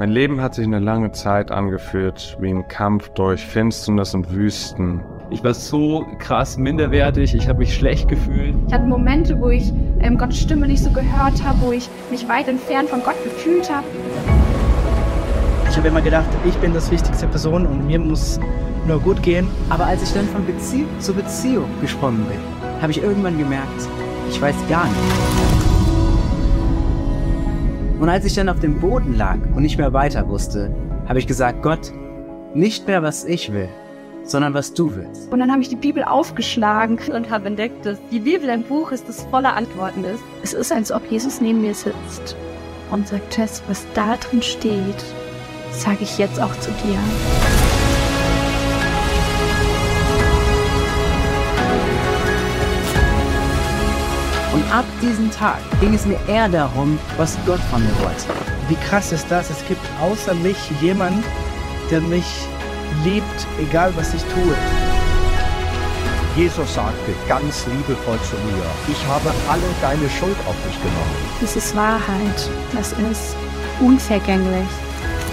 Mein Leben hat sich eine lange Zeit angefühlt wie ein Kampf durch Finsternis und Wüsten. Ich war so krass minderwertig, ich habe mich schlecht gefühlt. Ich hatte Momente, wo ich ähm, Gottes Stimme nicht so gehört habe, wo ich mich weit entfernt von Gott gefühlt habe. Ich habe immer gedacht, ich bin das wichtigste Person und mir muss nur gut gehen. Aber als ich dann von Beziehung zu Beziehung gesprungen bin, habe ich irgendwann gemerkt, ich weiß gar nicht. Und als ich dann auf dem Boden lag und nicht mehr weiter wusste, habe ich gesagt, Gott, nicht mehr was ich will, sondern was du willst. Und dann habe ich die Bibel aufgeschlagen und habe entdeckt, dass die Bibel ein Buch ist, das voller Antworten ist. Es ist, als ob Jesus neben mir sitzt und sagt, Tess, was da drin steht, sage ich jetzt auch zu dir. Ab diesem Tag ging es mir eher darum, was Gott von mir wollte. Wie krass ist das? Es gibt außer mich jemand, der mich liebt, egal was ich tue. Jesus sagte ganz liebevoll zu mir, ich habe alle deine Schuld auf mich genommen. Das ist Wahrheit, das ist unvergänglich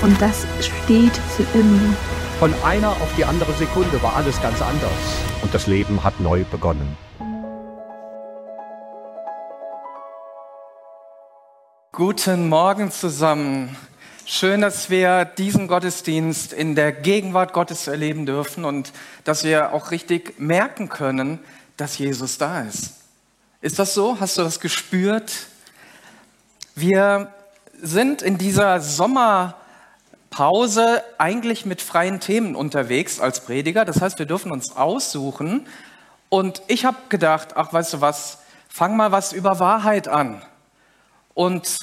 und das steht für immer. Von einer auf die andere Sekunde war alles ganz anders und das Leben hat neu begonnen. Guten Morgen zusammen. Schön, dass wir diesen Gottesdienst in der Gegenwart Gottes erleben dürfen und dass wir auch richtig merken können, dass Jesus da ist. Ist das so? Hast du das gespürt? Wir sind in dieser Sommerpause eigentlich mit freien Themen unterwegs als Prediger. Das heißt, wir dürfen uns aussuchen. Und ich habe gedacht, ach, weißt du was, fang mal was über Wahrheit an. Und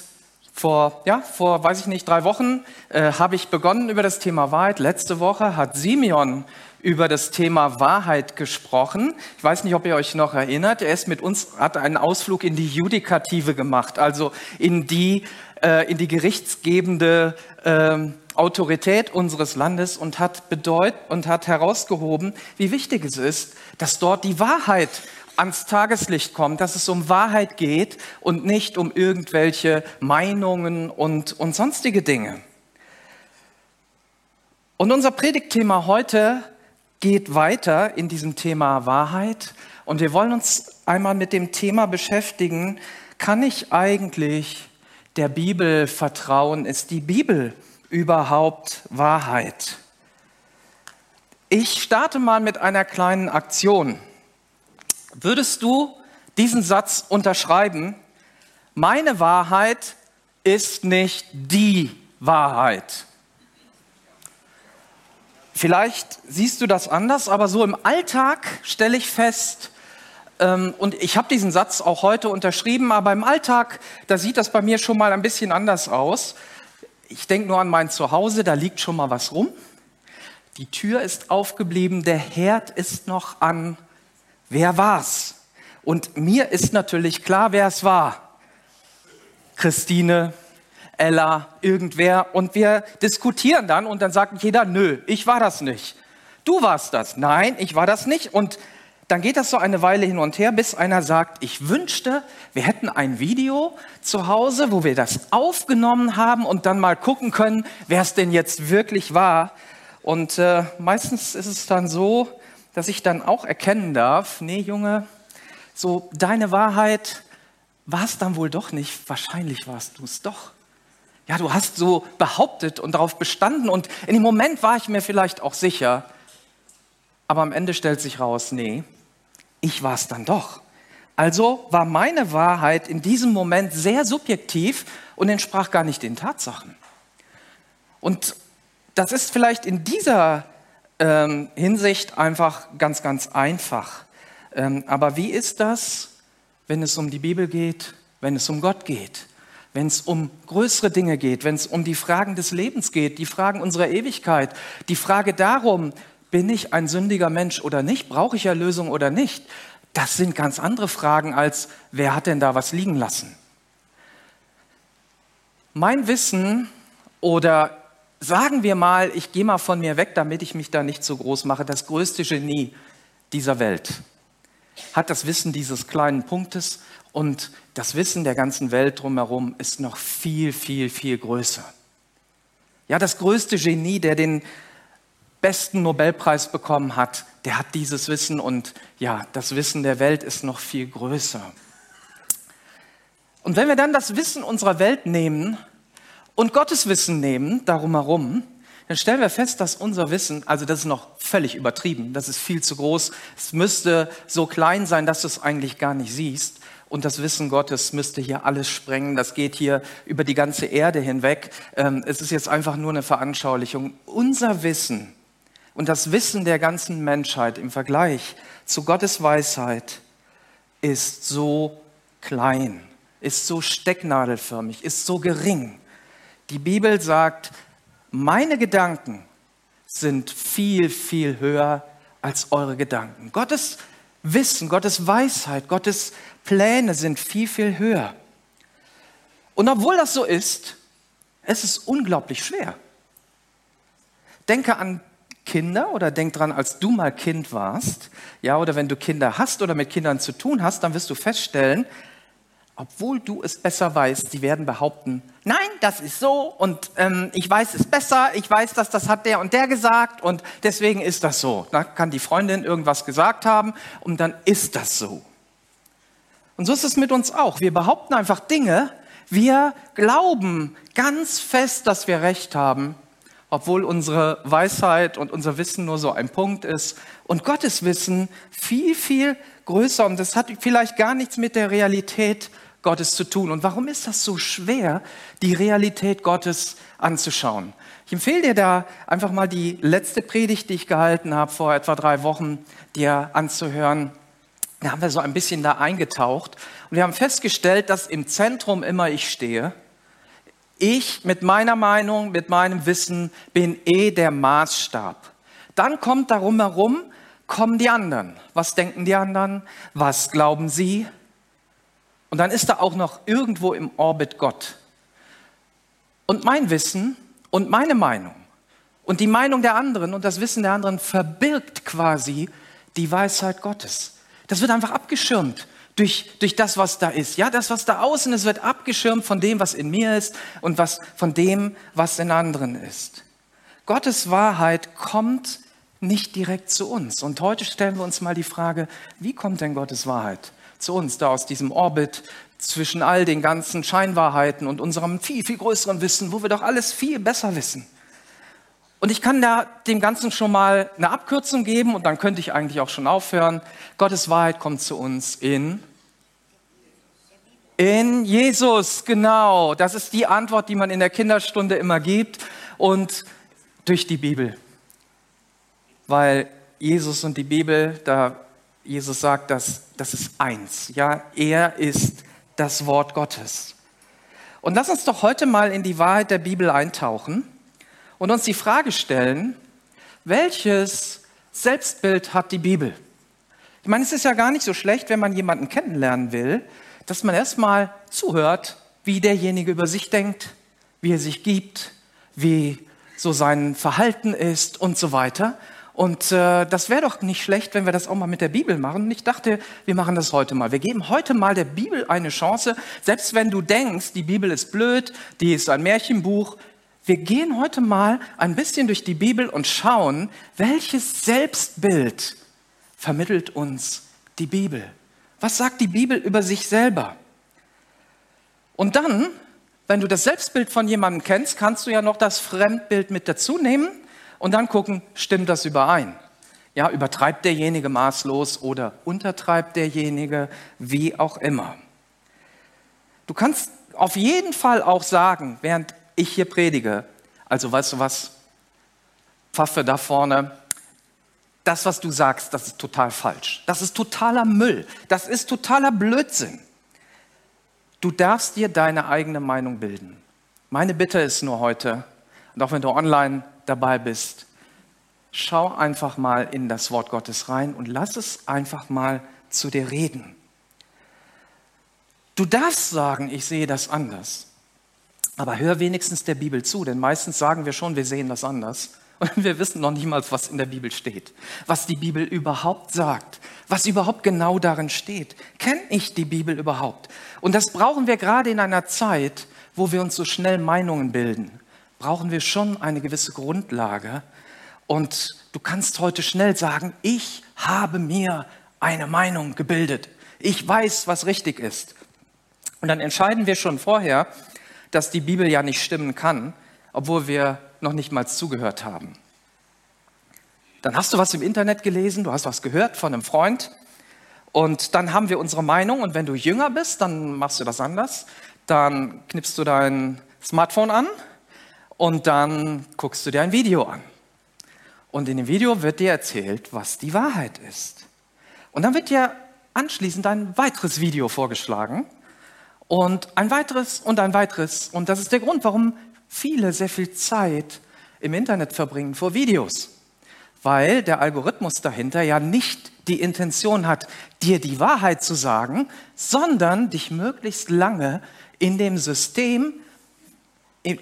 vor, ja, vor, weiß ich nicht, drei Wochen äh, habe ich begonnen über das Thema Wahrheit. Letzte Woche hat Simeon über das Thema Wahrheit gesprochen. Ich weiß nicht, ob ihr euch noch erinnert. Er ist mit uns, hat einen Ausflug in die Judikative gemacht, also in die, äh, in die gerichtsgebende äh, Autorität unseres Landes und hat bedeut und hat herausgehoben, wie wichtig es ist, dass dort die Wahrheit ans Tageslicht kommt, dass es um Wahrheit geht und nicht um irgendwelche Meinungen und, und sonstige Dinge. Und unser Predigtthema heute geht weiter in diesem Thema Wahrheit. Und wir wollen uns einmal mit dem Thema beschäftigen, kann ich eigentlich der Bibel vertrauen? Ist die Bibel überhaupt Wahrheit? Ich starte mal mit einer kleinen Aktion. Würdest du diesen Satz unterschreiben? Meine Wahrheit ist nicht die Wahrheit. Vielleicht siehst du das anders, aber so im Alltag stelle ich fest, ähm, und ich habe diesen Satz auch heute unterschrieben, aber im Alltag, da sieht das bei mir schon mal ein bisschen anders aus. Ich denke nur an mein Zuhause, da liegt schon mal was rum. Die Tür ist aufgeblieben, der Herd ist noch an wer war's? Und mir ist natürlich klar, wer es war. Christine, Ella, irgendwer. Und wir diskutieren dann und dann sagt jeder, nö, ich war das nicht. Du warst das. Nein, ich war das nicht. Und dann geht das so eine Weile hin und her, bis einer sagt, ich wünschte, wir hätten ein Video zu Hause, wo wir das aufgenommen haben und dann mal gucken können, wer es denn jetzt wirklich war. Und äh, meistens ist es dann so, dass ich dann auch erkennen darf, nee Junge, so deine Wahrheit war es dann wohl doch nicht, wahrscheinlich warst du es doch. Ja, du hast so behauptet und darauf bestanden und in dem Moment war ich mir vielleicht auch sicher, aber am Ende stellt sich raus, nee, ich war es dann doch. Also war meine Wahrheit in diesem Moment sehr subjektiv und entsprach gar nicht den Tatsachen. Und das ist vielleicht in dieser ähm, Hinsicht einfach ganz, ganz einfach. Ähm, aber wie ist das, wenn es um die Bibel geht, wenn es um Gott geht, wenn es um größere Dinge geht, wenn es um die Fragen des Lebens geht, die Fragen unserer Ewigkeit, die Frage darum, bin ich ein sündiger Mensch oder nicht, brauche ich Erlösung oder nicht? Das sind ganz andere Fragen als, wer hat denn da was liegen lassen? Mein Wissen oder sagen wir mal, ich gehe mal von mir weg, damit ich mich da nicht so groß mache, das größte Genie dieser Welt hat das Wissen dieses kleinen Punktes und das Wissen der ganzen Welt drumherum ist noch viel, viel, viel größer. Ja, das größte Genie, der den besten Nobelpreis bekommen hat, der hat dieses Wissen und ja, das Wissen der Welt ist noch viel größer. Und wenn wir dann das Wissen unserer Welt nehmen und Gottes Wissen nehmen, darum herum, dann stellen wir fest, dass unser Wissen, also das ist noch völlig übertrieben, das ist viel zu groß, es müsste so klein sein, dass du es eigentlich gar nicht siehst. Und das Wissen Gottes müsste hier alles sprengen. Das geht hier über die ganze Erde hinweg. Ähm, es ist jetzt einfach nur eine Veranschaulichung. Unser Wissen und das Wissen der ganzen Menschheit im Vergleich zu Gottes Weisheit ist so klein, ist so stecknadelförmig, ist so gering. Die Bibel sagt, meine Gedanken sind viel, viel höher als eure Gedanken. Gottes Wissen, Gottes Weisheit, Gottes Pläne sind viel, viel höher. Und obwohl das so ist, es ist unglaublich schwer. Denke an Kinder oder denk dran, als du mal Kind warst, ja, oder wenn du Kinder hast oder mit Kindern zu tun hast, dann wirst du feststellen, obwohl du es besser weißt, die werden behaupten, nein, das ist so und ähm, ich weiß es besser, ich weiß, dass das hat der und der gesagt und deswegen ist das so. Da kann die Freundin irgendwas gesagt haben und dann ist das so. Und so ist es mit uns auch. Wir behaupten einfach Dinge, wir glauben ganz fest, dass wir recht haben, obwohl unsere Weisheit und unser Wissen nur so ein Punkt ist und Gottes Wissen viel, viel größer und das hat vielleicht gar nichts mit der Realität Gottes zu tun. Und warum ist das so schwer, die Realität Gottes anzuschauen? Ich empfehle dir da einfach mal die letzte Predigt, die ich gehalten habe vor etwa drei Wochen, dir anzuhören. Da haben wir so ein bisschen da eingetaucht und wir haben festgestellt, dass im Zentrum immer ich stehe. Ich mit meiner Meinung, mit meinem Wissen bin eh der Maßstab. Dann kommt darum herum, kommen die anderen. Was denken die anderen? Was glauben sie? Und dann ist da auch noch irgendwo im Orbit Gott. Und mein Wissen und meine Meinung und die Meinung der anderen und das Wissen der anderen verbirgt quasi die Weisheit Gottes. Das wird einfach abgeschirmt durch, durch das, was da ist. Ja, das, was da außen ist, wird abgeschirmt von dem, was in mir ist und was, von dem, was in anderen ist. Gottes Wahrheit kommt nicht direkt zu uns. Und heute stellen wir uns mal die Frage, wie kommt denn Gottes Wahrheit zu uns, da aus diesem Orbit zwischen all den ganzen Scheinwahrheiten und unserem viel, viel größeren Wissen, wo wir doch alles viel besser wissen. Und ich kann da dem Ganzen schon mal eine Abkürzung geben und dann könnte ich eigentlich auch schon aufhören. Gottes Wahrheit kommt zu uns in in Jesus, genau. Das ist die Antwort, die man in der Kinderstunde immer gibt und durch die Bibel. Weil Jesus und die Bibel, da Jesus sagt, dass das ist eins. Ja, er ist das Wort Gottes. Und lass uns doch heute mal in die Wahrheit der Bibel eintauchen und uns die Frage stellen, welches Selbstbild hat die Bibel? Ich meine, es ist ja gar nicht so schlecht, wenn man jemanden kennenlernen will, dass man erstmal zuhört, wie derjenige über sich denkt, wie er sich gibt, wie so sein Verhalten ist und so weiter. Und äh, das wäre doch nicht schlecht, wenn wir das auch mal mit der Bibel machen. Und ich dachte, wir machen das heute mal. Wir geben heute mal der Bibel eine Chance, selbst wenn du denkst, die Bibel ist blöd, die ist ein Märchenbuch. Wir gehen heute mal ein bisschen durch die Bibel und schauen, welches Selbstbild vermittelt uns die Bibel. Was sagt die Bibel über sich selber? Und dann, wenn du das Selbstbild von jemandem kennst, kannst du ja noch das Fremdbild mit dazu nehmen und dann gucken, stimmt das überein? Ja, übertreibt derjenige maßlos oder untertreibt derjenige, wie auch immer. Du kannst auf jeden Fall auch sagen, während ich hier predige, also weißt du was, Pfaffe da vorne, das, was du sagst, das ist total falsch. Das ist totaler Müll. Das ist totaler Blödsinn. Du darfst dir deine eigene Meinung bilden. Meine Bitte ist nur heute, und auch wenn du online dabei bist, schau einfach mal in das Wort Gottes rein und lass es einfach mal zu dir reden. Du darfst sagen, ich sehe das anders. Aber hör wenigstens der Bibel zu, denn meistens sagen wir schon, wir sehen das anders. Und wir wissen noch nicht mal, was in der Bibel steht, was die Bibel überhaupt sagt, was überhaupt genau darin steht. Kenne ich die Bibel überhaupt? Und das brauchen wir gerade in einer Zeit, wo wir uns so schnell Meinungen bilden brauchen wir schon eine gewisse Grundlage. Und du kannst heute schnell sagen, ich habe mir eine Meinung gebildet. Ich weiß, was richtig ist. Und dann entscheiden wir schon vorher, dass die Bibel ja nicht stimmen kann, obwohl wir noch nicht mal zugehört haben. Dann hast du was im Internet gelesen, du hast was gehört von einem Freund und dann haben wir unsere Meinung und wenn du jünger bist, dann machst du das anders. Dann knippst du dein Smartphone an und dann guckst du dir ein Video an. Und in dem Video wird dir erzählt, was die Wahrheit ist. Und dann wird dir anschließend ein weiteres Video vorgeschlagen und ein weiteres und ein weiteres. Und das ist der Grund, warum viele sehr viel Zeit im Internet verbringen vor Videos. Weil der Algorithmus dahinter ja nicht die Intention hat, dir die Wahrheit zu sagen, sondern dich möglichst lange in dem System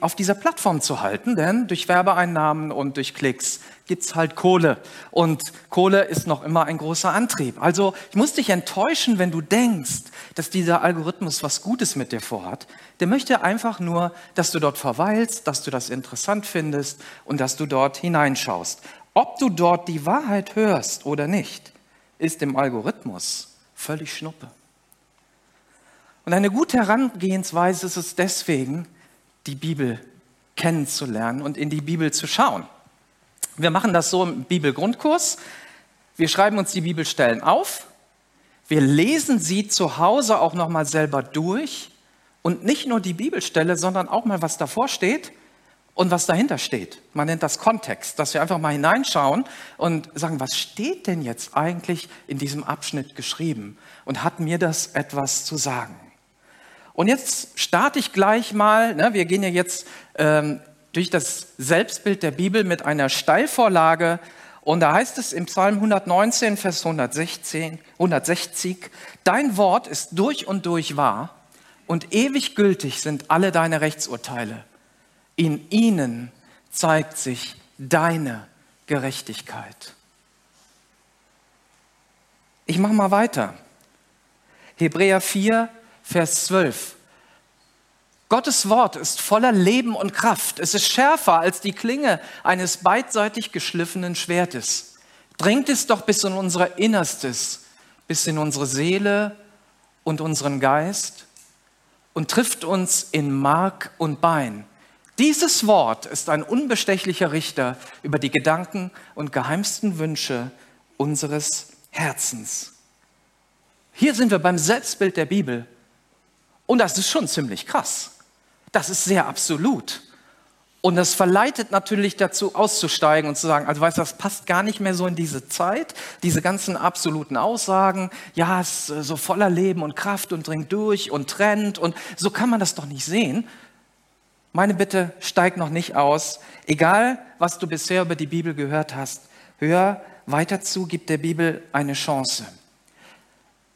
auf dieser Plattform zu halten, denn durch Werbeeinnahmen und durch Klicks gibt's halt Kohle. Und Kohle ist noch immer ein großer Antrieb. Also ich muss dich enttäuschen, wenn du denkst, dass dieser Algorithmus was Gutes mit dir vorhat. Der möchte einfach nur, dass du dort verweilst, dass du das interessant findest und dass du dort hineinschaust. Ob du dort die Wahrheit hörst oder nicht, ist dem Algorithmus völlig schnuppe. Und eine gute Herangehensweise ist es deswegen, die Bibel kennenzulernen und in die Bibel zu schauen. Wir machen das so im Bibelgrundkurs. Wir schreiben uns die Bibelstellen auf. Wir lesen sie zu Hause auch noch mal selber durch und nicht nur die Bibelstelle, sondern auch mal was davor steht und was dahinter steht. Man nennt das Kontext, dass wir einfach mal hineinschauen und sagen, was steht denn jetzt eigentlich in diesem Abschnitt geschrieben und hat mir das etwas zu sagen? Und jetzt starte ich gleich mal, ne, wir gehen ja jetzt ähm, durch das Selbstbild der Bibel mit einer Steilvorlage. Und da heißt es im Psalm 119, Vers 116, 160, Dein Wort ist durch und durch wahr und ewig gültig sind alle deine Rechtsurteile. In ihnen zeigt sich deine Gerechtigkeit. Ich mache mal weiter. Hebräer 4, Vers 12. Gottes Wort ist voller Leben und Kraft. Es ist schärfer als die Klinge eines beidseitig geschliffenen Schwertes. Dringt es doch bis in unser Innerstes, bis in unsere Seele und unseren Geist und trifft uns in Mark und Bein. Dieses Wort ist ein unbestechlicher Richter über die Gedanken und geheimsten Wünsche unseres Herzens. Hier sind wir beim Selbstbild der Bibel. Und das ist schon ziemlich krass. Das ist sehr absolut. Und das verleitet natürlich dazu, auszusteigen und zu sagen, also weißt du, das passt gar nicht mehr so in diese Zeit, diese ganzen absoluten Aussagen, ja, es ist so voller Leben und Kraft und dringt durch und trennt und so kann man das doch nicht sehen. Meine Bitte, steig noch nicht aus. Egal, was du bisher über die Bibel gehört hast, hör weiter zu, gib der Bibel eine Chance.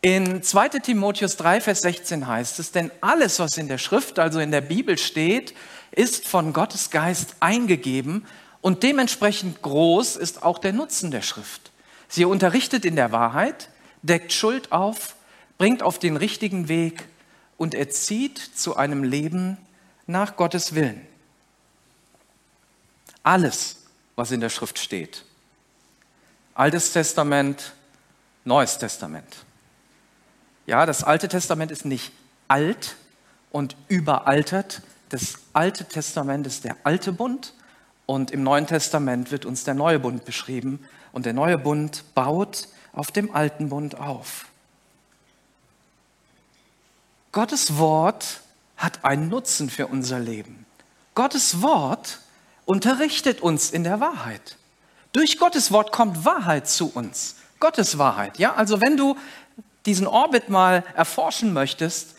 In 2 Timotheus 3, Vers 16 heißt es, denn alles, was in der Schrift, also in der Bibel steht, ist von Gottes Geist eingegeben und dementsprechend groß ist auch der Nutzen der Schrift. Sie unterrichtet in der Wahrheit, deckt Schuld auf, bringt auf den richtigen Weg und erzieht zu einem Leben nach Gottes Willen. Alles, was in der Schrift steht. Altes Testament, Neues Testament. Ja, das Alte Testament ist nicht alt und überaltert. Das Alte Testament ist der alte Bund und im Neuen Testament wird uns der neue Bund beschrieben und der neue Bund baut auf dem alten Bund auf. Gottes Wort hat einen Nutzen für unser Leben. Gottes Wort unterrichtet uns in der Wahrheit. Durch Gottes Wort kommt Wahrheit zu uns. Gottes Wahrheit. Ja, also wenn du diesen Orbit mal erforschen möchtest,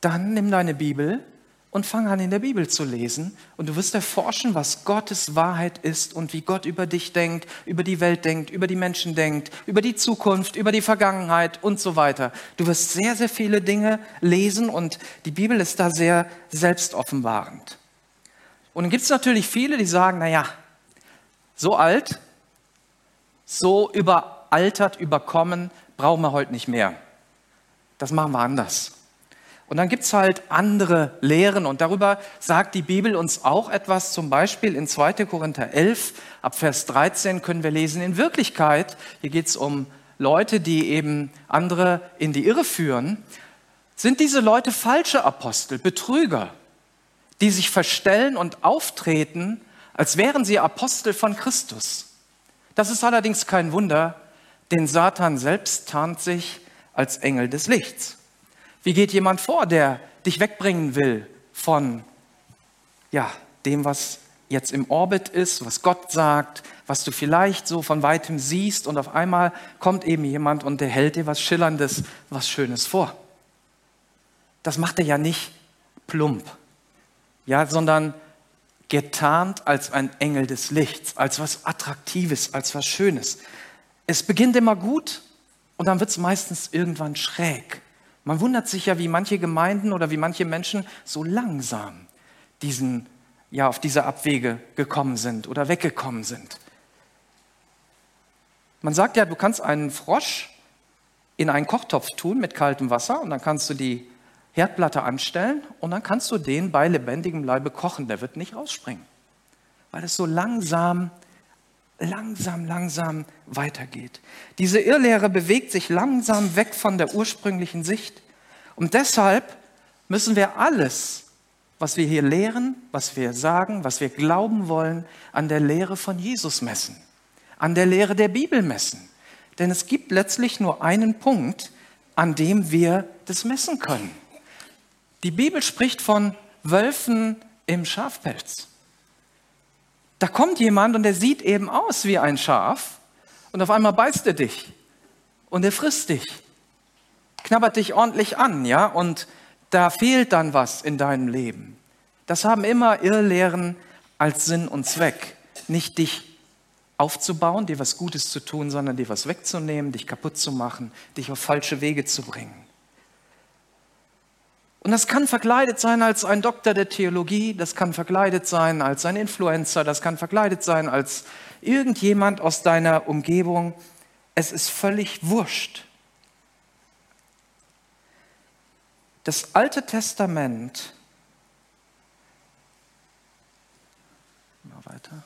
dann nimm deine Bibel und fang an, in der Bibel zu lesen. Und du wirst erforschen, was Gottes Wahrheit ist und wie Gott über dich denkt, über die Welt denkt, über die Menschen denkt, über die Zukunft, über die Vergangenheit und so weiter. Du wirst sehr, sehr viele Dinge lesen und die Bibel ist da sehr selbstoffenbarend. Und dann gibt es natürlich viele, die sagen, naja, so alt, so überaltert, überkommen, brauchen wir heute nicht mehr. Das machen wir anders. Und dann gibt's halt andere Lehren und darüber sagt die Bibel uns auch etwas. Zum Beispiel in 2. Korinther 11 ab Vers 13 können wir lesen, in Wirklichkeit, hier geht's um Leute, die eben andere in die Irre führen, sind diese Leute falsche Apostel, Betrüger, die sich verstellen und auftreten, als wären sie Apostel von Christus. Das ist allerdings kein Wunder, denn Satan selbst tarnt sich als Engel des Lichts. Wie geht jemand vor, der dich wegbringen will von ja, dem, was jetzt im Orbit ist, was Gott sagt, was du vielleicht so von weitem siehst und auf einmal kommt eben jemand und der hält dir was Schillerndes, was Schönes vor. Das macht er ja nicht plump, ja, sondern getarnt als ein Engel des Lichts, als was Attraktives, als was Schönes. Es beginnt immer gut und dann wird es meistens irgendwann schräg. Man wundert sich ja, wie manche Gemeinden oder wie manche Menschen so langsam diesen, ja, auf diese Abwege gekommen sind oder weggekommen sind. Man sagt ja, du kannst einen Frosch in einen Kochtopf tun mit kaltem Wasser und dann kannst du die Herdplatte anstellen und dann kannst du den bei lebendigem Leibe kochen. Der wird nicht rausspringen, weil es so langsam langsam, langsam weitergeht. Diese Irrlehre bewegt sich langsam weg von der ursprünglichen Sicht. Und deshalb müssen wir alles, was wir hier lehren, was wir sagen, was wir glauben wollen, an der Lehre von Jesus messen, an der Lehre der Bibel messen. Denn es gibt letztlich nur einen Punkt, an dem wir das messen können. Die Bibel spricht von Wölfen im Schafpelz. Da kommt jemand und der sieht eben aus wie ein Schaf und auf einmal beißt er dich und er frisst dich, knabbert dich ordentlich an, ja, und da fehlt dann was in deinem Leben. Das haben immer Irrlehren als Sinn und Zweck, nicht dich aufzubauen, dir was Gutes zu tun, sondern dir was wegzunehmen, dich kaputt zu machen, dich auf falsche Wege zu bringen. Und das kann verkleidet sein als ein Doktor der Theologie, das kann verkleidet sein als ein Influencer, das kann verkleidet sein als irgendjemand aus deiner Umgebung. Es ist völlig wurscht. Das Alte Testament, mal weiter.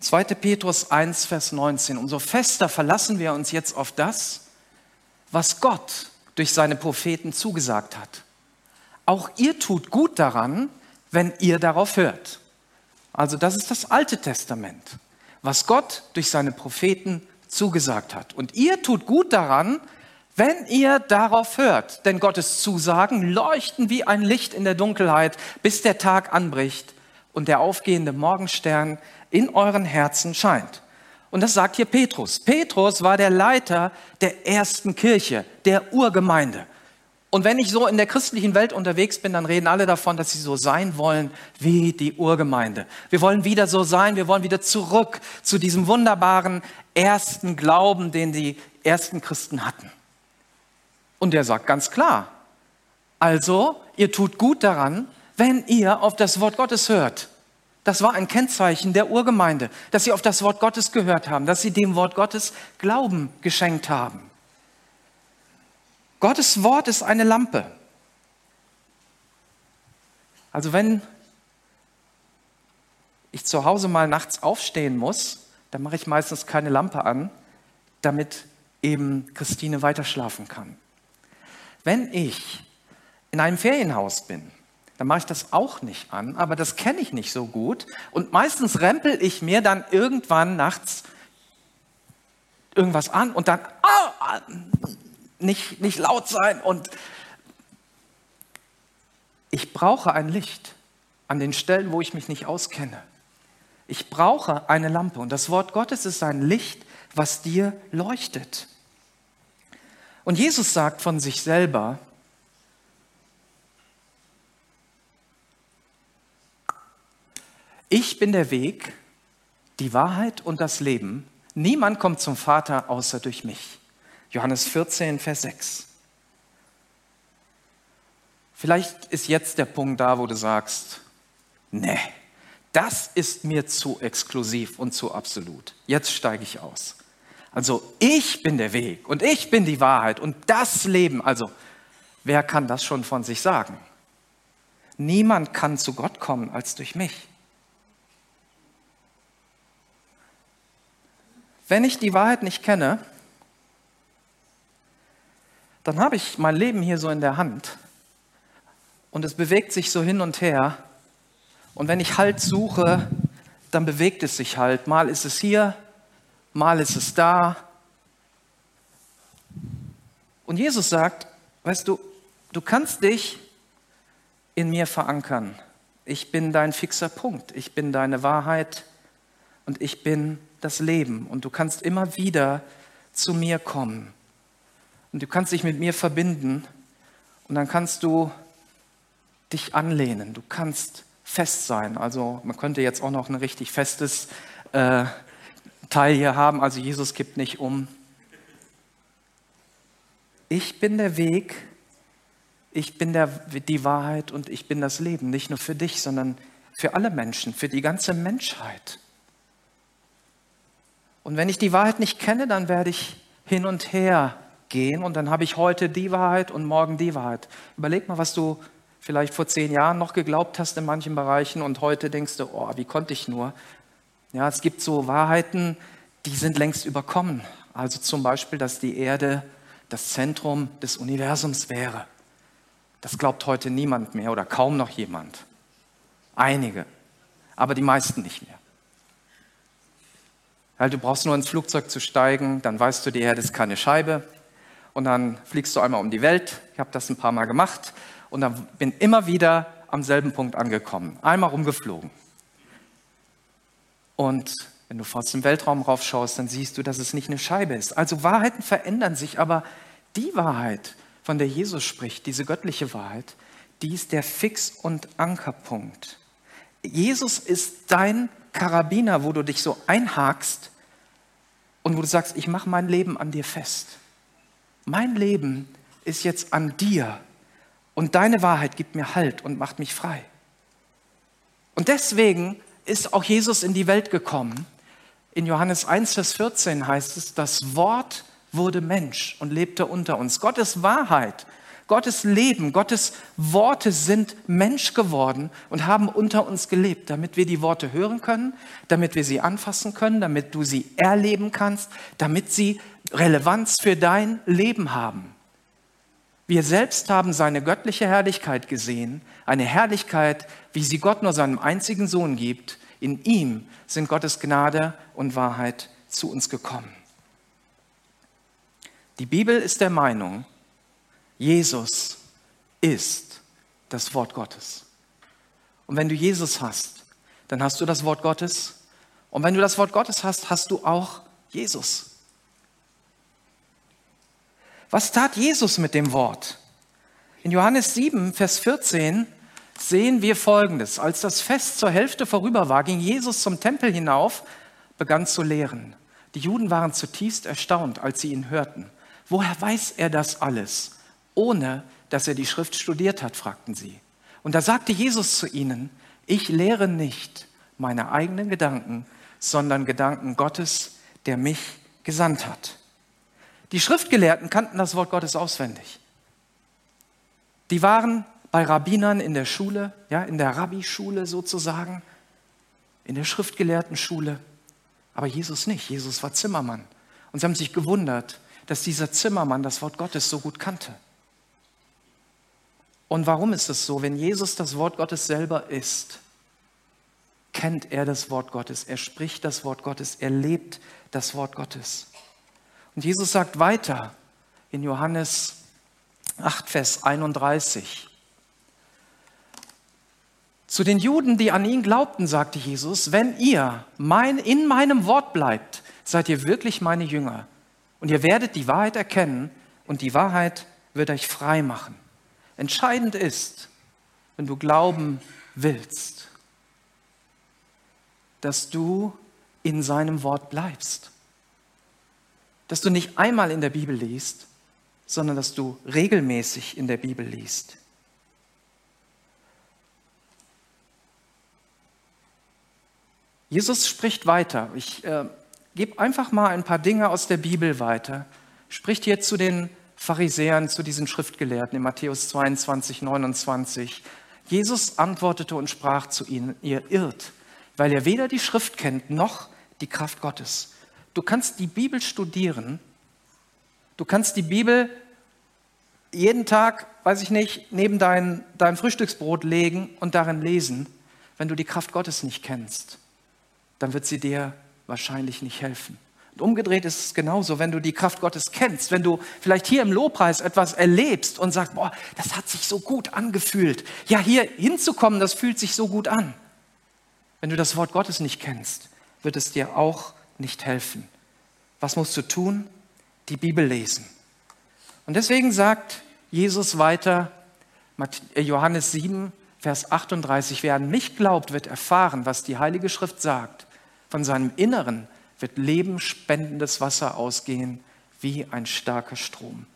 2. Petrus 1, Vers 19. Umso fester verlassen wir uns jetzt auf das, was Gott durch seine Propheten zugesagt hat. Auch ihr tut gut daran, wenn ihr darauf hört. Also das ist das Alte Testament, was Gott durch seine Propheten zugesagt hat. Und ihr tut gut daran, wenn ihr darauf hört. Denn Gottes Zusagen leuchten wie ein Licht in der Dunkelheit, bis der Tag anbricht und der aufgehende Morgenstern in euren Herzen scheint. Und das sagt hier Petrus. Petrus war der Leiter der ersten Kirche, der Urgemeinde. Und wenn ich so in der christlichen Welt unterwegs bin, dann reden alle davon, dass sie so sein wollen wie die Urgemeinde. Wir wollen wieder so sein, wir wollen wieder zurück zu diesem wunderbaren ersten Glauben, den die ersten Christen hatten. Und er sagt ganz klar, also ihr tut gut daran, wenn ihr auf das Wort Gottes hört. Das war ein Kennzeichen der Urgemeinde, dass sie auf das Wort Gottes gehört haben, dass sie dem Wort Gottes Glauben geschenkt haben. Gottes Wort ist eine Lampe. Also wenn ich zu Hause mal nachts aufstehen muss, dann mache ich meistens keine Lampe an, damit eben Christine weiterschlafen kann. Wenn ich in einem Ferienhaus bin dann mache ich das auch nicht an, aber das kenne ich nicht so gut. Und meistens rempel ich mir dann irgendwann nachts irgendwas an und dann ah, nicht, nicht laut sein. Und ich brauche ein Licht an den Stellen, wo ich mich nicht auskenne. Ich brauche eine Lampe und das Wort Gottes ist ein Licht, was dir leuchtet. Und Jesus sagt von sich selber, Ich bin der Weg, die Wahrheit und das Leben. Niemand kommt zum Vater außer durch mich. Johannes 14, Vers 6. Vielleicht ist jetzt der Punkt da, wo du sagst, nee, das ist mir zu exklusiv und zu absolut. Jetzt steige ich aus. Also ich bin der Weg und ich bin die Wahrheit und das Leben. Also wer kann das schon von sich sagen? Niemand kann zu Gott kommen als durch mich. Wenn ich die Wahrheit nicht kenne, dann habe ich mein Leben hier so in der Hand und es bewegt sich so hin und her. Und wenn ich Halt suche, dann bewegt es sich halt. Mal ist es hier, mal ist es da. Und Jesus sagt, weißt du, du kannst dich in mir verankern. Ich bin dein fixer Punkt. Ich bin deine Wahrheit und ich bin das Leben. Und du kannst immer wieder zu mir kommen. Und du kannst dich mit mir verbinden. Und dann kannst du dich anlehnen. Du kannst fest sein. Also man könnte jetzt auch noch ein richtig festes äh, Teil hier haben. Also Jesus gibt nicht um. Ich bin der Weg, ich bin der, die Wahrheit und ich bin das Leben. Nicht nur für dich, sondern für alle Menschen, für die ganze Menschheit. Und wenn ich die Wahrheit nicht kenne, dann werde ich hin und her gehen und dann habe ich heute die Wahrheit und morgen die Wahrheit. Überleg mal, was du vielleicht vor zehn Jahren noch geglaubt hast in manchen Bereichen und heute denkst du, oh, wie konnte ich nur? Ja, es gibt so Wahrheiten, die sind längst überkommen. Also zum Beispiel, dass die Erde das Zentrum des Universums wäre. Das glaubt heute niemand mehr oder kaum noch jemand. Einige, aber die meisten nicht mehr. Weil du brauchst nur ins Flugzeug zu steigen, dann weißt du, die Erde ist keine Scheibe. Und dann fliegst du einmal um die Welt. Ich habe das ein paar Mal gemacht und dann bin immer wieder am selben Punkt angekommen. Einmal rumgeflogen. Und wenn du aus dem Weltraum raufschaust, dann siehst du, dass es nicht eine Scheibe ist. Also Wahrheiten verändern sich, aber die Wahrheit, von der Jesus spricht, diese göttliche Wahrheit, die ist der Fix- und Ankerpunkt. Jesus ist dein Karabiner, wo du dich so einhakst und wo du sagst, ich mache mein Leben an dir fest. Mein Leben ist jetzt an dir und deine Wahrheit gibt mir Halt und macht mich frei. Und deswegen ist auch Jesus in die Welt gekommen. In Johannes 1, Vers 14 heißt es, das Wort wurde Mensch und lebte unter uns. Gottes Wahrheit, Gottes Leben, Gottes Worte sind Mensch geworden und haben unter uns gelebt, damit wir die Worte hören können, damit wir sie anfassen können, damit du sie erleben kannst, damit sie Relevanz für dein Leben haben. Wir selbst haben seine göttliche Herrlichkeit gesehen, eine Herrlichkeit, wie sie Gott nur seinem einzigen Sohn gibt. In ihm sind Gottes Gnade und Wahrheit zu uns gekommen. Die Bibel ist der Meinung, Jesus ist das Wort Gottes. Und wenn du Jesus hast, dann hast du das Wort Gottes. Und wenn du das Wort Gottes hast, hast du auch Jesus. Was tat Jesus mit dem Wort? In Johannes 7, Vers 14 sehen wir Folgendes. Als das Fest zur Hälfte vorüber war, ging Jesus zum Tempel hinauf, begann zu lehren. Die Juden waren zutiefst erstaunt, als sie ihn hörten. Woher weiß er das alles? Ohne dass er die Schrift studiert hat, fragten sie. Und da sagte Jesus zu ihnen, ich lehre nicht meine eigenen Gedanken, sondern Gedanken Gottes, der mich gesandt hat. Die Schriftgelehrten kannten das Wort Gottes auswendig. Die waren bei Rabbinern in der Schule, ja, in der Rabbi-Schule sozusagen, in der Schriftgelehrten-Schule. Aber Jesus nicht. Jesus war Zimmermann. Und sie haben sich gewundert, dass dieser Zimmermann das Wort Gottes so gut kannte. Und warum ist es so? Wenn Jesus das Wort Gottes selber ist, kennt er das Wort Gottes, er spricht das Wort Gottes, er lebt das Wort Gottes. Und Jesus sagt weiter in Johannes 8, Vers 31. Zu den Juden, die an ihn glaubten, sagte Jesus, wenn ihr mein, in meinem Wort bleibt, seid ihr wirklich meine Jünger. Und ihr werdet die Wahrheit erkennen und die Wahrheit wird euch frei machen. Entscheidend ist, wenn du glauben willst, dass du in seinem Wort bleibst dass du nicht einmal in der Bibel liest, sondern dass du regelmäßig in der Bibel liest. Jesus spricht weiter. Ich äh, gebe einfach mal ein paar Dinge aus der Bibel weiter. Spricht hier zu den Pharisäern, zu diesen Schriftgelehrten in Matthäus 22, 29. Jesus antwortete und sprach zu ihnen, ihr irrt, weil ihr weder die Schrift kennt noch die Kraft Gottes. Du kannst die Bibel studieren, du kannst die Bibel jeden Tag, weiß ich nicht, neben dein, dein Frühstücksbrot legen und darin lesen. Wenn du die Kraft Gottes nicht kennst, dann wird sie dir wahrscheinlich nicht helfen. Und umgedreht ist es genauso, wenn du die Kraft Gottes kennst, wenn du vielleicht hier im Lobpreis etwas erlebst und sagst, boah, das hat sich so gut angefühlt. Ja, hier hinzukommen, das fühlt sich so gut an. Wenn du das Wort Gottes nicht kennst, wird es dir auch nicht helfen. Was musst du tun? Die Bibel lesen. Und deswegen sagt Jesus weiter, äh, Johannes 7, Vers 38, wer an mich glaubt, wird erfahren, was die Heilige Schrift sagt. Von seinem Inneren wird lebenspendendes Wasser ausgehen wie ein starker Strom.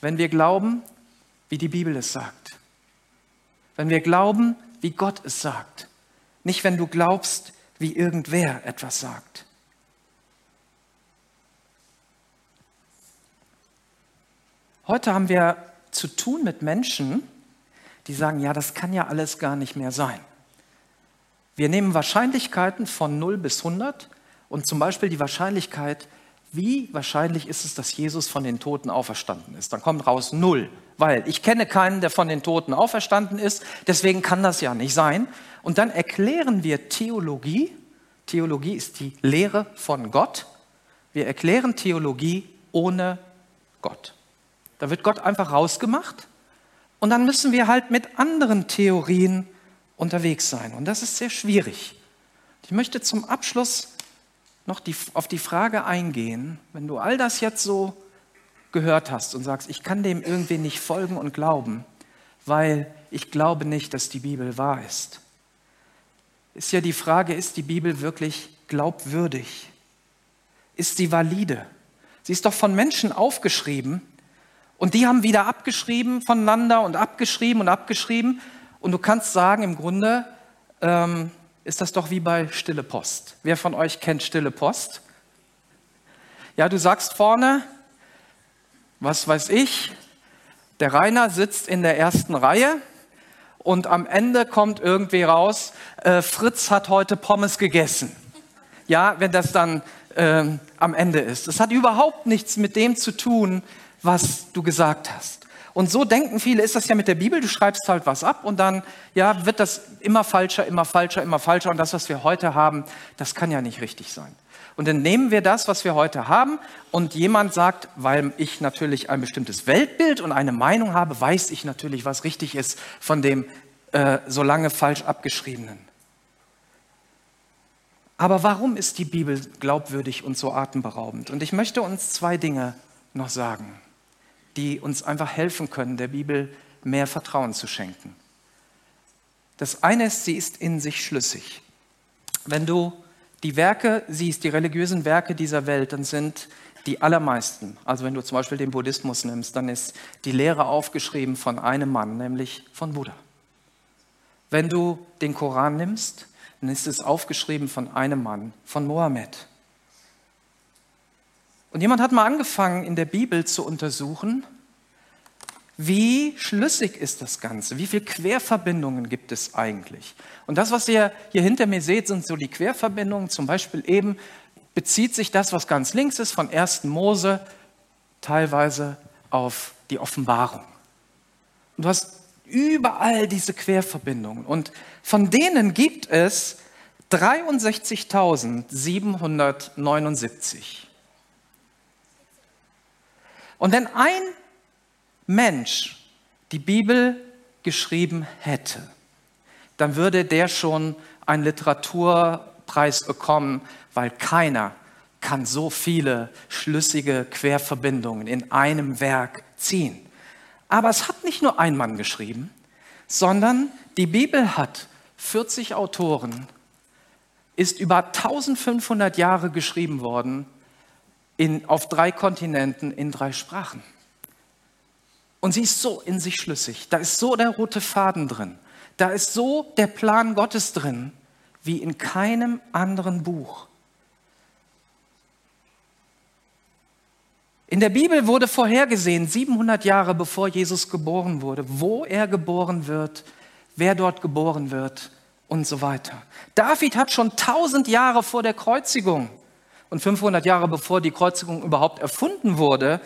Wenn wir glauben, wie die Bibel es sagt, wenn wir glauben, wie Gott es sagt, nicht wenn du glaubst, wie irgendwer etwas sagt. Heute haben wir zu tun mit Menschen, die sagen, ja, das kann ja alles gar nicht mehr sein. Wir nehmen Wahrscheinlichkeiten von 0 bis 100 und zum Beispiel die Wahrscheinlichkeit, wie wahrscheinlich ist es, dass Jesus von den Toten auferstanden ist? Dann kommt raus 0, weil ich kenne keinen, der von den Toten auferstanden ist, deswegen kann das ja nicht sein. Und dann erklären wir Theologie. Theologie ist die Lehre von Gott. Wir erklären Theologie ohne Gott. Da wird Gott einfach rausgemacht und dann müssen wir halt mit anderen Theorien unterwegs sein. Und das ist sehr schwierig. Ich möchte zum Abschluss noch die, auf die Frage eingehen, wenn du all das jetzt so gehört hast und sagst, ich kann dem irgendwie nicht folgen und glauben, weil ich glaube nicht, dass die Bibel wahr ist. Ist ja die Frage, ist die Bibel wirklich glaubwürdig? Ist sie valide? Sie ist doch von Menschen aufgeschrieben und die haben wieder abgeschrieben voneinander und abgeschrieben und abgeschrieben. Und du kannst sagen, im Grunde ähm, ist das doch wie bei Stille Post. Wer von euch kennt Stille Post? Ja, du sagst vorne, was weiß ich, der Rainer sitzt in der ersten Reihe und am Ende kommt irgendwie raus, äh, Fritz hat heute Pommes gegessen. Ja, wenn das dann äh, am Ende ist. Das hat überhaupt nichts mit dem zu tun, was du gesagt hast. Und so denken viele, ist das ja mit der Bibel, du schreibst halt was ab und dann ja, wird das immer falscher, immer falscher, immer falscher und das, was wir heute haben, das kann ja nicht richtig sein. Und dann nehmen wir das, was wir heute haben und jemand sagt, weil ich natürlich ein bestimmtes Weltbild und eine Meinung habe, weiß ich natürlich, was richtig ist von dem äh, so lange falsch abgeschriebenen. Aber warum ist die Bibel glaubwürdig und so atemberaubend? Und ich möchte uns zwei Dinge noch sagen die uns einfach helfen können, der Bibel mehr Vertrauen zu schenken. Das eine ist, sie ist in sich schlüssig. Wenn du die Werke siehst, die religiösen Werke dieser Welt, dann sind die allermeisten, also wenn du zum Beispiel den Buddhismus nimmst, dann ist die Lehre aufgeschrieben von einem Mann, nämlich von Buddha. Wenn du den Koran nimmst, dann ist es aufgeschrieben von einem Mann, von Mohammed. Und jemand hat mal angefangen, in der Bibel zu untersuchen, wie schlüssig ist das Ganze? Wie viele Querverbindungen gibt es eigentlich? Und das, was ihr hier hinter mir seht, sind so die Querverbindungen. Zum Beispiel eben bezieht sich das, was ganz links ist, von 1. Mose teilweise auf die Offenbarung. Und du hast überall diese Querverbindungen. Und von denen gibt es 63.779. Und wenn ein Mensch die Bibel geschrieben hätte, dann würde der schon einen Literaturpreis bekommen, weil keiner kann so viele schlüssige Querverbindungen in einem Werk ziehen. Aber es hat nicht nur ein Mann geschrieben, sondern die Bibel hat 40 Autoren, ist über 1500 Jahre geschrieben worden in, auf drei Kontinenten in drei Sprachen. Und sie ist so in sich schlüssig. Da ist so der rote Faden drin. Da ist so der Plan Gottes drin, wie in keinem anderen Buch. In der Bibel wurde vorhergesehen, 700 Jahre bevor Jesus geboren wurde, wo er geboren wird, wer dort geboren wird und so weiter. David hat schon 1000 Jahre vor der Kreuzigung und 500 Jahre bevor die Kreuzigung überhaupt erfunden wurde,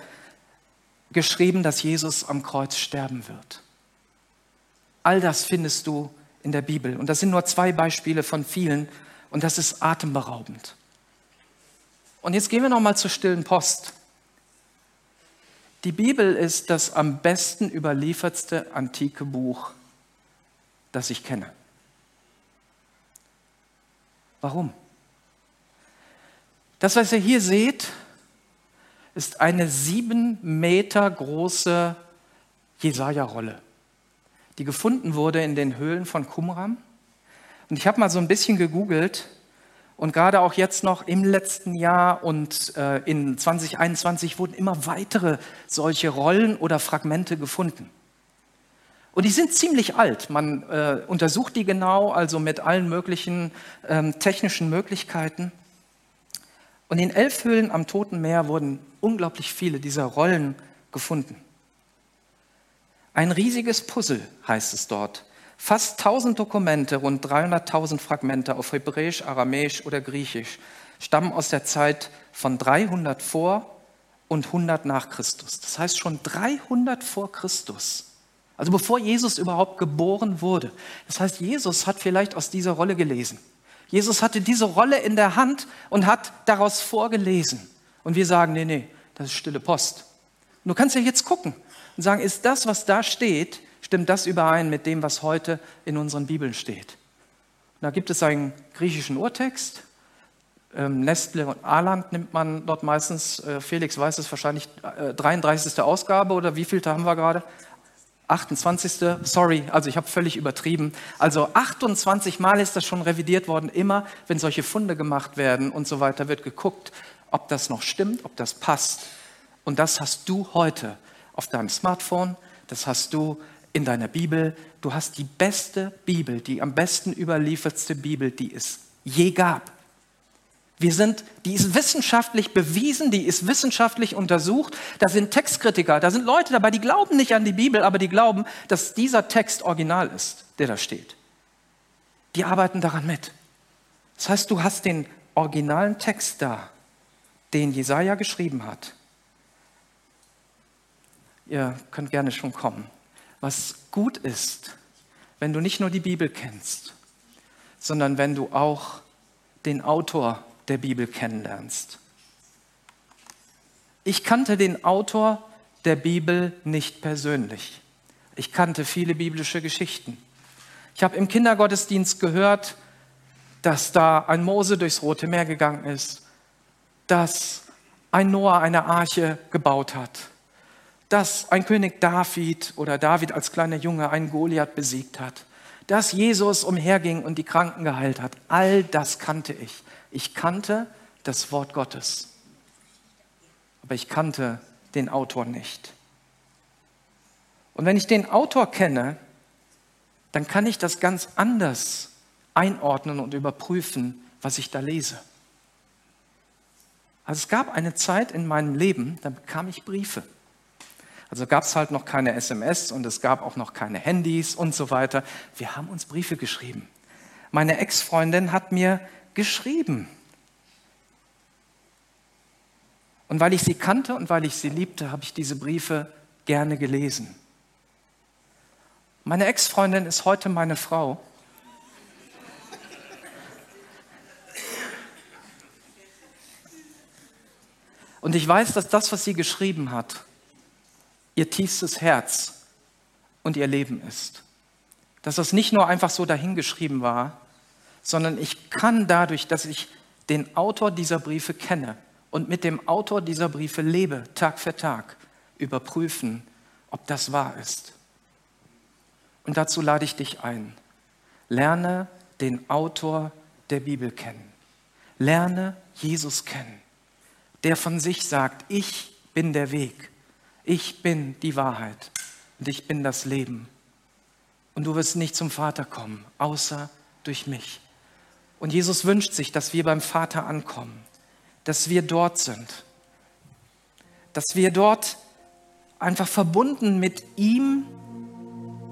geschrieben, dass Jesus am Kreuz sterben wird. All das findest du in der Bibel. Und das sind nur zwei Beispiele von vielen. Und das ist atemberaubend. Und jetzt gehen wir noch mal zur stillen Post. Die Bibel ist das am besten überliefertste antike Buch, das ich kenne. Warum? Das, was ihr hier seht, ist eine sieben Meter große Jesaja-Rolle die gefunden wurde in den Höhlen von Qumran. Und ich habe mal so ein bisschen gegoogelt und gerade auch jetzt noch im letzten Jahr und äh, in 2021 wurden immer weitere solche Rollen oder Fragmente gefunden. Und die sind ziemlich alt. Man äh, untersucht die genau, also mit allen möglichen ähm, technischen Möglichkeiten. Und in elf Höhlen am Toten Meer wurden unglaublich viele dieser Rollen gefunden. Ein riesiges Puzzle heißt es dort. Fast 1000 Dokumente, rund 300.000 Fragmente auf Hebräisch, Aramäisch oder Griechisch stammen aus der Zeit von 300 vor und 100 nach Christus. Das heißt schon 300 vor Christus. Also bevor Jesus überhaupt geboren wurde. Das heißt, Jesus hat vielleicht aus dieser Rolle gelesen. Jesus hatte diese Rolle in der Hand und hat daraus vorgelesen. Und wir sagen, nee, nee, das ist stille Post. Und du kannst ja jetzt gucken und sagen, ist das, was da steht, stimmt das überein mit dem, was heute in unseren Bibeln steht? Und da gibt es einen griechischen Urtext. Ähm, Nestle und Aland nimmt man dort meistens. Äh, Felix weiß es wahrscheinlich, äh, 33. Ausgabe oder wie viel haben wir gerade? 28. Sorry, also ich habe völlig übertrieben. Also 28 Mal ist das schon revidiert worden. Immer, wenn solche Funde gemacht werden und so weiter, wird geguckt, ob das noch stimmt, ob das passt. Und das hast du heute auf deinem Smartphone, das hast du in deiner Bibel. Du hast die beste Bibel, die am besten überliefertste Bibel, die es je gab. Wir sind, die ist wissenschaftlich bewiesen, die ist wissenschaftlich untersucht. Da sind Textkritiker, da sind Leute dabei, die glauben nicht an die Bibel, aber die glauben, dass dieser Text original ist, der da steht. Die arbeiten daran mit. Das heißt, du hast den originalen Text da, den Jesaja geschrieben hat. Ihr könnt gerne schon kommen. Was gut ist, wenn du nicht nur die Bibel kennst, sondern wenn du auch den Autor der Bibel kennenlernst. Ich kannte den Autor der Bibel nicht persönlich. Ich kannte viele biblische Geschichten. Ich habe im Kindergottesdienst gehört, dass da ein Mose durchs Rote Meer gegangen ist, dass ein Noah eine Arche gebaut hat, dass ein König David oder David als kleiner Junge einen Goliath besiegt hat, dass Jesus umherging und die Kranken geheilt hat. All das kannte ich. Ich kannte das Wort Gottes, aber ich kannte den Autor nicht. Und wenn ich den Autor kenne, dann kann ich das ganz anders einordnen und überprüfen, was ich da lese. Also es gab eine Zeit in meinem Leben, da bekam ich Briefe. Also gab es halt noch keine SMS und es gab auch noch keine Handys und so weiter. Wir haben uns Briefe geschrieben. Meine Ex-Freundin hat mir geschrieben. Und weil ich sie kannte und weil ich sie liebte, habe ich diese Briefe gerne gelesen. Meine Ex-Freundin ist heute meine Frau. Und ich weiß, dass das, was sie geschrieben hat, ihr tiefstes Herz und ihr Leben ist. Dass das nicht nur einfach so dahingeschrieben war, sondern ich kann dadurch, dass ich den Autor dieser Briefe kenne und mit dem Autor dieser Briefe lebe, Tag für Tag, überprüfen, ob das wahr ist. Und dazu lade ich dich ein. Lerne den Autor der Bibel kennen. Lerne Jesus kennen, der von sich sagt, ich bin der Weg, ich bin die Wahrheit und ich bin das Leben. Und du wirst nicht zum Vater kommen, außer durch mich. Und Jesus wünscht sich, dass wir beim Vater ankommen, dass wir dort sind. dass wir dort einfach verbunden mit ihm,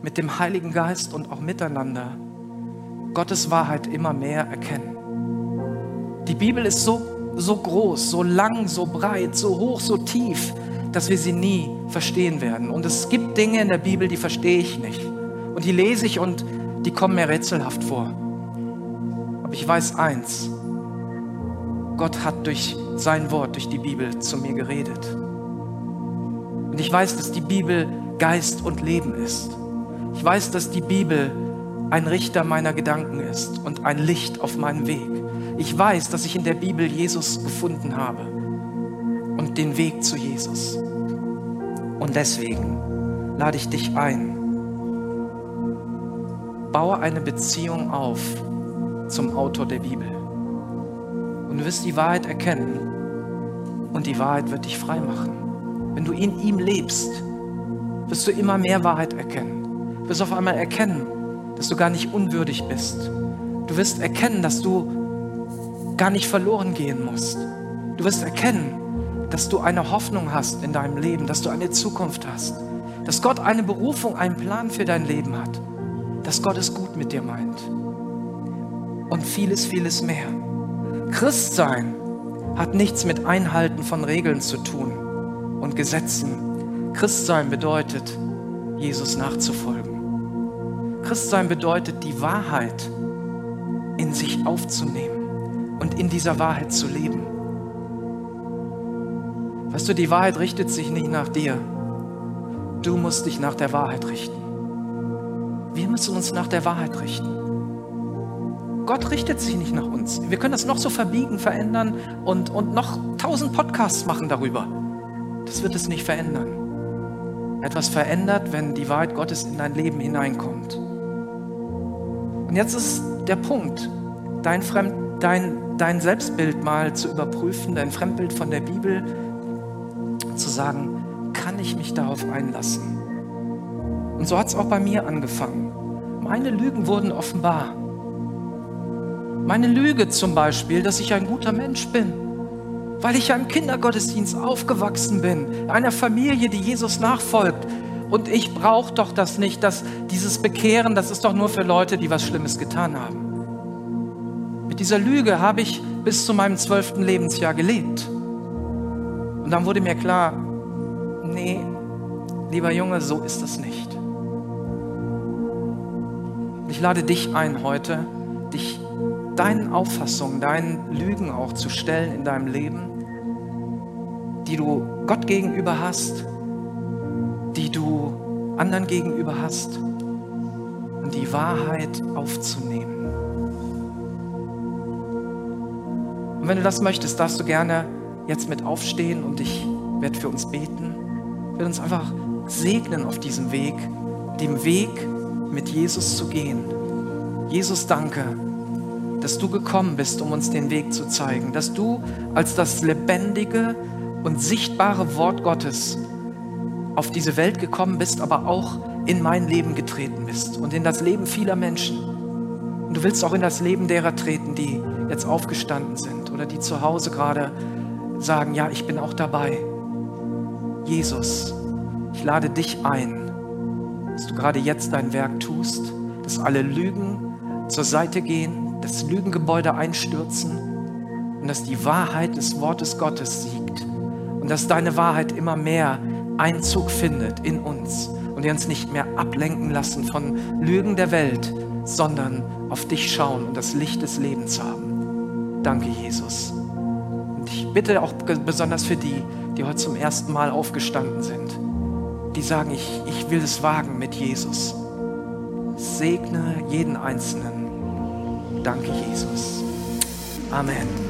mit dem Heiligen Geist und auch miteinander Gottes Wahrheit immer mehr erkennen. Die Bibel ist so, so groß, so lang, so breit, so hoch, so tief, dass wir sie nie verstehen werden. Und es gibt Dinge in der Bibel, die verstehe ich nicht. Und die lese ich und die kommen mir rätselhaft vor. Aber ich weiß eins, Gott hat durch sein Wort, durch die Bibel zu mir geredet. Und ich weiß, dass die Bibel Geist und Leben ist. Ich weiß, dass die Bibel ein Richter meiner Gedanken ist und ein Licht auf meinem Weg. Ich weiß, dass ich in der Bibel Jesus gefunden habe und den Weg zu Jesus. Und deswegen lade ich dich ein, baue eine Beziehung auf zum Autor der Bibel. Und du wirst die Wahrheit erkennen und die Wahrheit wird dich frei machen. Wenn du in ihm lebst, wirst du immer mehr Wahrheit erkennen. Du wirst auf einmal erkennen, dass du gar nicht unwürdig bist. Du wirst erkennen, dass du gar nicht verloren gehen musst. Du wirst erkennen, dass du eine Hoffnung hast in deinem Leben, dass du eine Zukunft hast, dass Gott eine Berufung, einen Plan für dein Leben hat, dass Gott es gut mit dir meint und vieles, vieles mehr. Christsein hat nichts mit Einhalten von Regeln zu tun und Gesetzen. Christsein bedeutet, Jesus nachzufolgen. Christsein bedeutet, die Wahrheit in sich aufzunehmen und in dieser Wahrheit zu leben. Weißt du, die Wahrheit richtet sich nicht nach dir. Du musst dich nach der Wahrheit richten. Wir müssen uns nach der Wahrheit richten. Gott richtet sich nicht nach uns. Wir können das noch so verbiegen, verändern und, und noch tausend Podcasts machen darüber. Das wird es nicht verändern. Etwas verändert, wenn die Wahrheit Gottes in dein Leben hineinkommt. Und jetzt ist der Punkt, dein, Fremd, dein, dein Selbstbild mal zu überprüfen, dein Fremdbild von der Bibel, zu sagen, kann ich mich darauf einlassen? Und so hat es auch bei mir angefangen. Meine Lügen wurden offenbar. Meine Lüge zum Beispiel, dass ich ein guter Mensch bin, weil ich ja im Kindergottesdienst aufgewachsen bin, einer Familie, die Jesus nachfolgt. Und ich brauche doch das nicht, dass dieses Bekehren, das ist doch nur für Leute, die was Schlimmes getan haben. Mit dieser Lüge habe ich bis zu meinem zwölften Lebensjahr gelebt. Und dann wurde mir klar, nee, lieber Junge, so ist es nicht. Ich lade dich ein heute, dich deinen Auffassungen, deinen Lügen auch zu stellen in deinem Leben, die du Gott gegenüber hast, die du anderen gegenüber hast und die Wahrheit aufzunehmen. Und wenn du das möchtest, darfst du gerne jetzt mit aufstehen und ich werde für uns beten. Werde uns einfach segnen auf diesem Weg, dem Weg mit Jesus zu gehen. Jesus, danke, dass du gekommen bist, um uns den Weg zu zeigen, dass du als das lebendige und sichtbare Wort Gottes auf diese Welt gekommen bist, aber auch in mein Leben getreten bist und in das Leben vieler Menschen. Und du willst auch in das Leben derer treten, die jetzt aufgestanden sind oder die zu Hause gerade sagen, ja, ich bin auch dabei. Jesus, ich lade dich ein, dass du gerade jetzt dein Werk tust, dass alle Lügen zur Seite gehen, das Lügengebäude einstürzen und dass die Wahrheit des Wortes Gottes siegt und dass deine Wahrheit immer mehr Einzug findet in uns und wir uns nicht mehr ablenken lassen von Lügen der Welt, sondern auf dich schauen und das Licht des Lebens haben. Danke, Jesus. Und ich bitte auch besonders für die, die heute zum ersten Mal aufgestanden sind, die sagen, ich, ich will es wagen mit Jesus. Segne jeden Einzelnen Danke, Jesus. Amen.